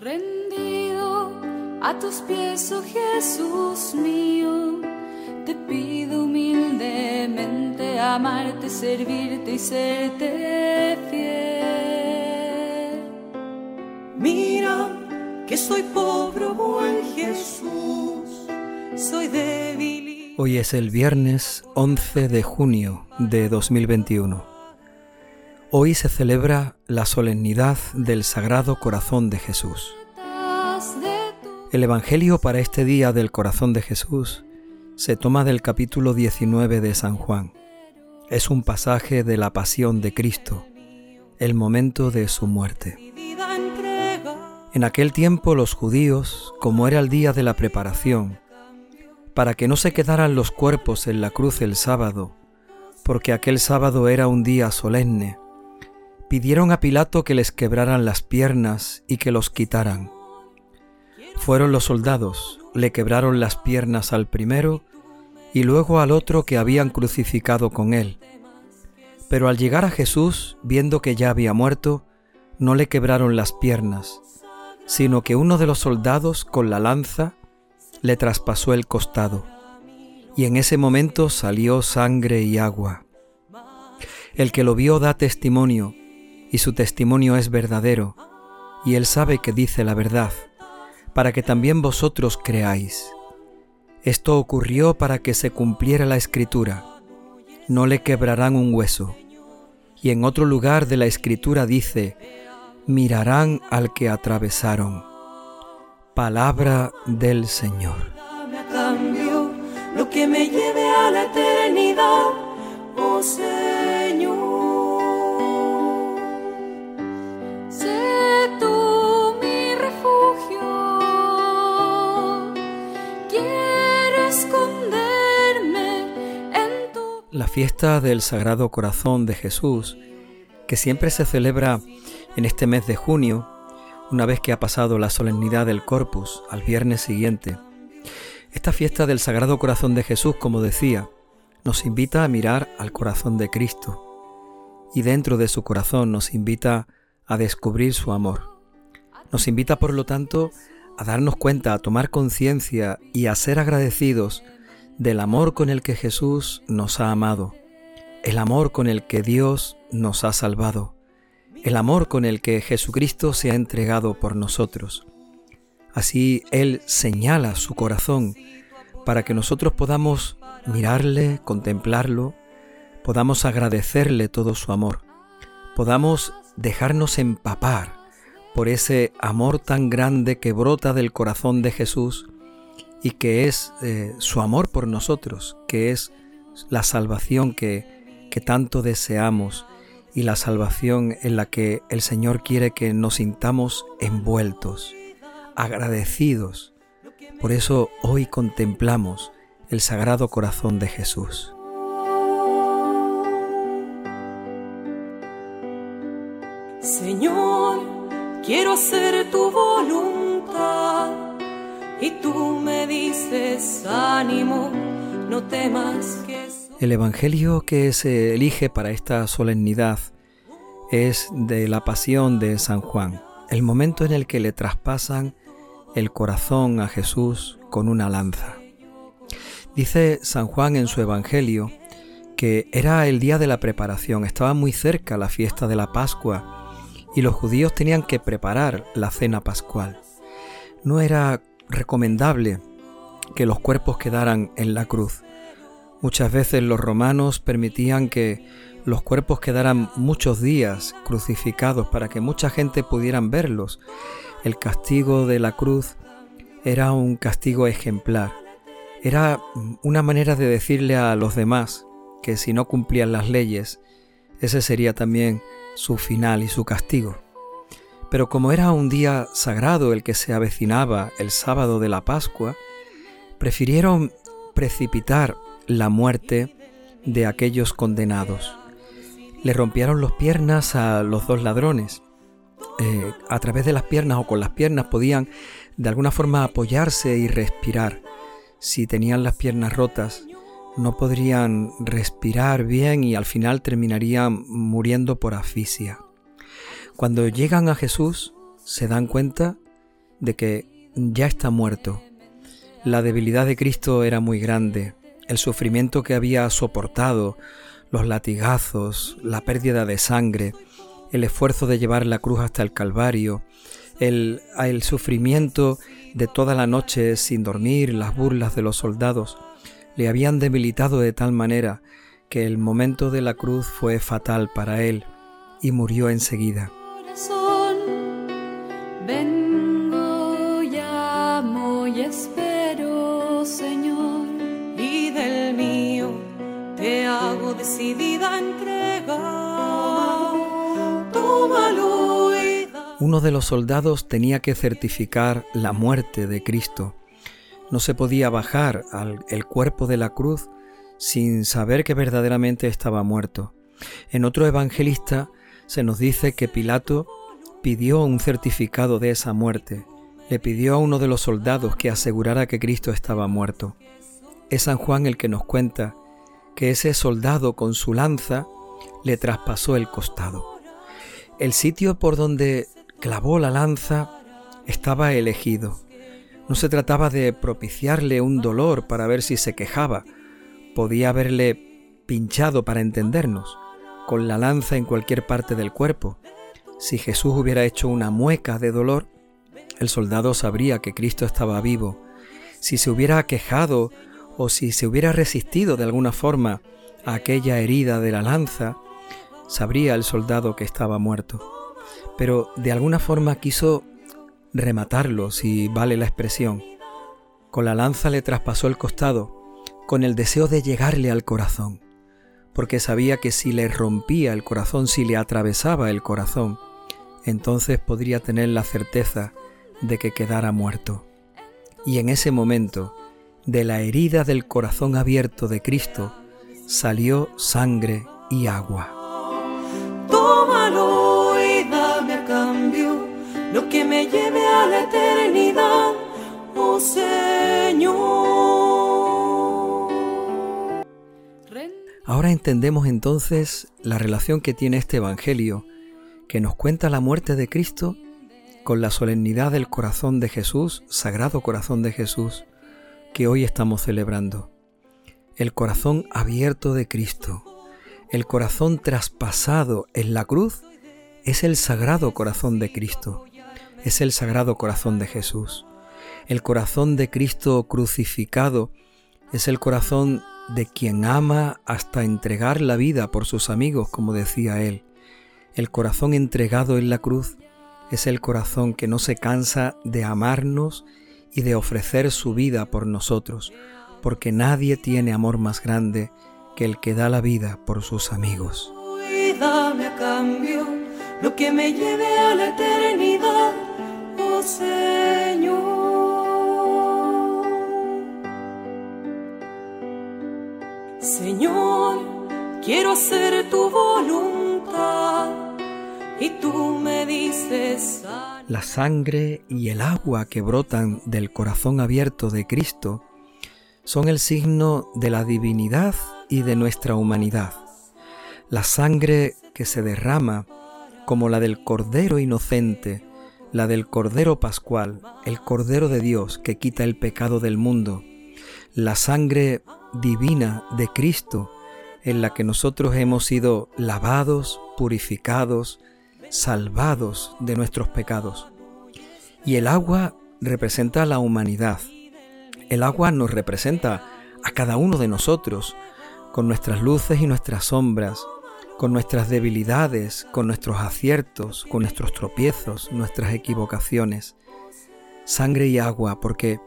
Rendido a tus pies, oh Jesús mío, te pido humildemente amarte, servirte y serte fiel. Mira que soy pobre, buen Jesús, soy débil. Hoy es el viernes 11 de junio de 2021. Hoy se celebra la solemnidad del Sagrado Corazón de Jesús. El Evangelio para este día del Corazón de Jesús se toma del capítulo 19 de San Juan. Es un pasaje de la pasión de Cristo, el momento de su muerte. En aquel tiempo los judíos, como era el día de la preparación, para que no se quedaran los cuerpos en la cruz el sábado, porque aquel sábado era un día solemne, pidieron a Pilato que les quebraran las piernas y que los quitaran. Fueron los soldados, le quebraron las piernas al primero y luego al otro que habían crucificado con él. Pero al llegar a Jesús, viendo que ya había muerto, no le quebraron las piernas, sino que uno de los soldados con la lanza le traspasó el costado, y en ese momento salió sangre y agua. El que lo vio da testimonio, y su testimonio es verdadero, y él sabe que dice la verdad, para que también vosotros creáis. Esto ocurrió para que se cumpliera la escritura, no le quebrarán un hueso. Y en otro lugar de la escritura dice, mirarán al que atravesaron. Palabra del Señor. lo que me lleve a la eternidad, fiesta del Sagrado Corazón de Jesús, que siempre se celebra en este mes de junio, una vez que ha pasado la solemnidad del Corpus al viernes siguiente. Esta fiesta del Sagrado Corazón de Jesús, como decía, nos invita a mirar al corazón de Cristo y dentro de su corazón nos invita a descubrir su amor. Nos invita, por lo tanto, a darnos cuenta, a tomar conciencia y a ser agradecidos del amor con el que Jesús nos ha amado, el amor con el que Dios nos ha salvado, el amor con el que Jesucristo se ha entregado por nosotros. Así Él señala su corazón para que nosotros podamos mirarle, contemplarlo, podamos agradecerle todo su amor, podamos dejarnos empapar por ese amor tan grande que brota del corazón de Jesús y que es eh, su amor por nosotros, que es la salvación que, que tanto deseamos y la salvación en la que el Señor quiere que nos sintamos envueltos, agradecidos. Por eso hoy contemplamos el Sagrado Corazón de Jesús. Señor, quiero hacer tu voluntad y tú me dices, ánimo, no temas que... El Evangelio que se elige para esta solemnidad es de la pasión de San Juan, el momento en el que le traspasan el corazón a Jesús con una lanza. Dice San Juan en su Evangelio que era el día de la preparación, estaba muy cerca la fiesta de la Pascua y los judíos tenían que preparar la cena pascual. No era recomendable que los cuerpos quedaran en la cruz. Muchas veces los romanos permitían que los cuerpos quedaran muchos días crucificados para que mucha gente pudieran verlos. El castigo de la cruz era un castigo ejemplar. Era una manera de decirle a los demás que si no cumplían las leyes, ese sería también su final y su castigo. Pero como era un día sagrado el que se avecinaba el sábado de la Pascua, prefirieron precipitar la muerte de aquellos condenados. Le rompieron las piernas a los dos ladrones. Eh, a través de las piernas o con las piernas podían de alguna forma apoyarse y respirar. Si tenían las piernas rotas, no podrían respirar bien y al final terminarían muriendo por asfixia. Cuando llegan a Jesús, se dan cuenta de que ya está muerto. La debilidad de Cristo era muy grande, el sufrimiento que había soportado, los latigazos, la pérdida de sangre, el esfuerzo de llevar la cruz hasta el Calvario, el, sufrimiento de toda la noche sin dormir, las burlas de los soldados, le habían debilitado de tal manera que el momento de la cruz fue fatal para él y murió enseguida. Vengo, llamo y espero, Señor, y del mío te hago decidida entrega. Tómalo Uno de los soldados tenía que certificar la muerte de Cristo. No se podía bajar al el cuerpo de la cruz sin saber que verdaderamente estaba muerto. En otro evangelista se nos dice que Pilato pidió un certificado de esa muerte, le pidió a uno de los soldados que asegurara que Cristo estaba muerto. Es San Juan el que nos cuenta que ese soldado con su lanza le traspasó el costado. El sitio por donde clavó la lanza estaba elegido. No se trataba de propiciarle un dolor para ver si se quejaba, podía haberle pinchado para entendernos, con la lanza en cualquier parte del cuerpo. Si Jesús hubiera hecho una mueca de dolor, el soldado sabría que Cristo estaba vivo. Si se hubiera quejado o si se hubiera resistido de alguna forma a aquella herida de la lanza, sabría el soldado que estaba muerto. Pero de alguna forma quiso rematarlo, si vale la expresión. Con la lanza le traspasó el costado con el deseo de llegarle al corazón, porque sabía que si le rompía el corazón, si le atravesaba el corazón, entonces podría tener la certeza de que quedara muerto. Y en ese momento, de la herida del corazón abierto de Cristo, salió sangre y agua. Tómalo y dame a cambio lo que me lleve a la eternidad, oh Señor. Ahora entendemos entonces la relación que tiene este Evangelio, que nos cuenta la muerte de Cristo con la solemnidad del corazón de Jesús, sagrado corazón de Jesús, que hoy estamos celebrando. El corazón abierto de Cristo, el corazón traspasado en la cruz, es el sagrado corazón de Cristo, es el sagrado corazón de Jesús. El corazón de Cristo crucificado es el corazón de quien ama hasta entregar la vida por sus amigos, como decía él. El corazón entregado en la cruz es el corazón que no se cansa de amarnos y de ofrecer su vida por nosotros, porque nadie tiene amor más grande que el que da la vida por sus amigos. Dame a cambio lo que me lleve a la eternidad, oh Señor. Señor, quiero hacer tu voluntad y tú me dices... La sangre y el agua que brotan del corazón abierto de Cristo son el signo de la divinidad y de nuestra humanidad. La sangre que se derrama como la del Cordero inocente, la del Cordero Pascual, el Cordero de Dios que quita el pecado del mundo, la sangre divina de Cristo en la que nosotros hemos sido lavados, purificados, salvados de nuestros pecados. Y el agua representa a la humanidad. El agua nos representa a cada uno de nosotros, con nuestras luces y nuestras sombras, con nuestras debilidades, con nuestros aciertos, con nuestros tropiezos, nuestras equivocaciones. Sangre y agua, porque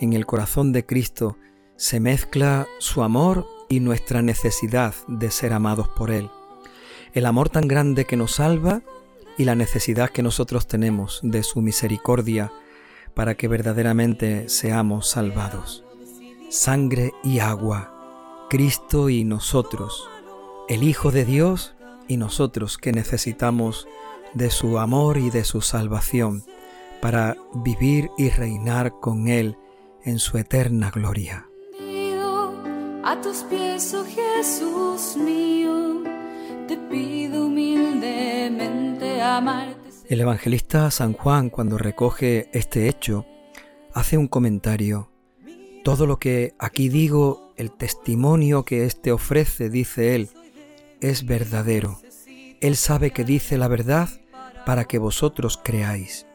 en el corazón de Cristo se mezcla su amor y nuestra necesidad de ser amados por Él. El amor tan grande que nos salva y la necesidad que nosotros tenemos de su misericordia para que verdaderamente seamos salvados. Sangre y agua, Cristo y nosotros, el Hijo de Dios y nosotros que necesitamos de su amor y de su salvación para vivir y reinar con Él en su eterna gloria a tus pies, oh Jesús mío, te pido. El evangelista San Juan, cuando recoge este hecho, hace un comentario. Todo lo que aquí digo, el testimonio que éste ofrece, dice él, es verdadero. Él sabe que dice la verdad para que vosotros creáis.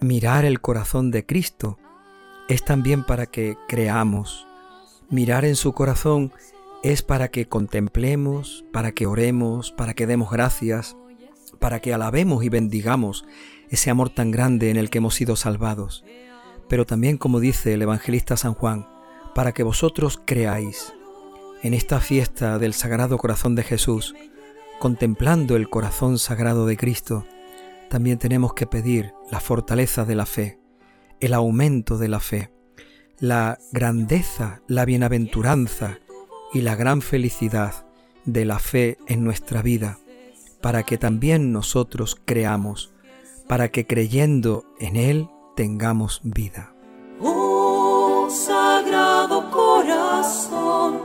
Mirar el corazón de Cristo es también para que creamos. Mirar en su corazón es para que contemplemos, para que oremos, para que demos gracias, para que alabemos y bendigamos ese amor tan grande en el que hemos sido salvados, pero también, como dice el evangelista San Juan, para que vosotros creáis. En esta fiesta del Sagrado Corazón de Jesús, contemplando el corazón sagrado de Cristo, también tenemos que pedir la fortaleza de la fe, el aumento de la fe, la grandeza, la bienaventuranza y la gran felicidad de la fe en nuestra vida para que también nosotros creamos, para que creyendo en Él tengamos vida. Oh sagrado corazón,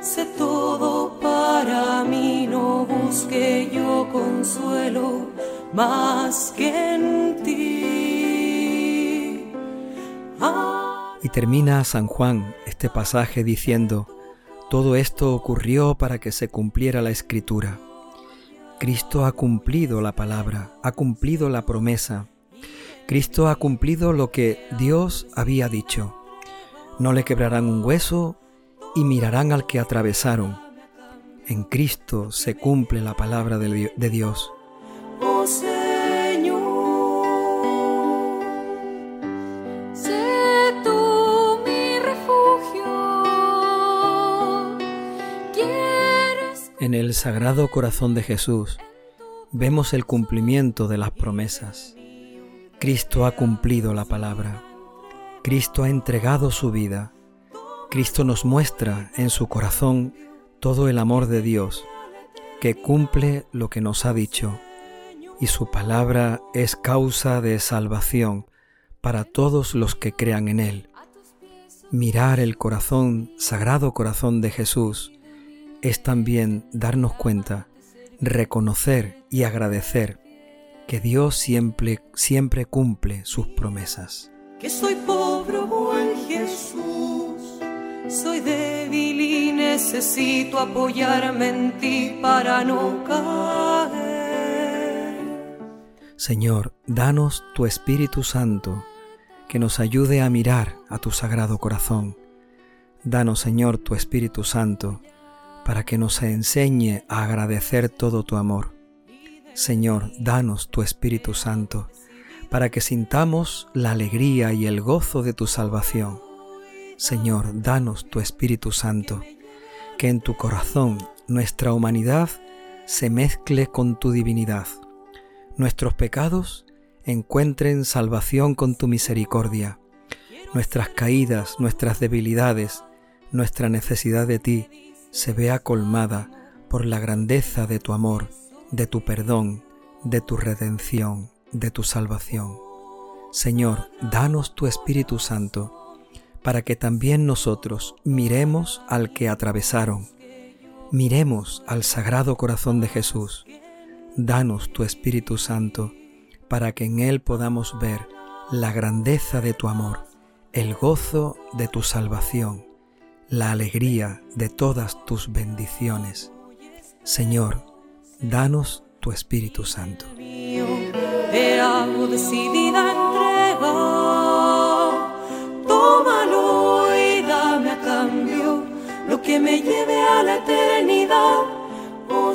sé todo para mí, no busque yo consuelo más que en ti. Y termina San Juan este pasaje diciendo, todo esto ocurrió para que se cumpliera la escritura Cristo ha cumplido la palabra, ha cumplido la promesa. Cristo ha cumplido lo que Dios había dicho. No le quebrarán un hueso y mirarán al que atravesaron. En Cristo se cumple la palabra de Dios. El Sagrado Corazón de Jesús vemos el cumplimiento de las promesas. Cristo ha cumplido la palabra. Cristo ha entregado su vida. Cristo nos muestra en su corazón todo el amor de Dios, que cumple lo que nos ha dicho, y su palabra es causa de salvación para todos los que crean en Él. Mirar el corazón, sagrado corazón de Jesús, es también darnos cuenta, reconocer y agradecer que Dios siempre, siempre cumple sus promesas. Que soy pobre, buen Jesús, soy débil y necesito apoyarme en ti para no caer. Señor, danos tu Espíritu Santo que nos ayude a mirar a tu sagrado corazón. Danos, Señor, tu Espíritu Santo para que nos enseñe a agradecer todo tu amor. Señor, danos tu Espíritu Santo, para que sintamos la alegría y el gozo de tu salvación. Señor, danos tu Espíritu Santo, que en tu corazón nuestra humanidad se mezcle con tu divinidad. Nuestros pecados encuentren salvación con tu misericordia. Nuestras caídas, nuestras debilidades, nuestra necesidad de ti, se vea colmada por la grandeza de tu amor, de tu perdón, de tu redención, de tu salvación. Señor, danos tu Espíritu Santo, para que también nosotros miremos al que atravesaron, miremos al Sagrado Corazón de Jesús. Danos tu Espíritu Santo, para que en él podamos ver la grandeza de tu amor, el gozo de tu salvación la alegría de todas tus bendiciones. Señor, danos tu Espíritu Santo. Te hago decidida entrega, tómalo y dame a cambio lo que me lleve a la eternidad. Oh,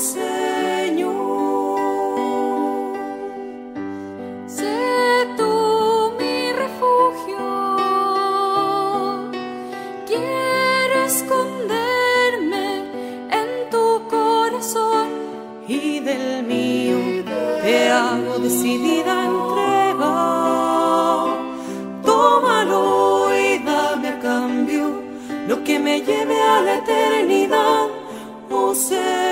lo que me lleve a la eternidad, oh ser.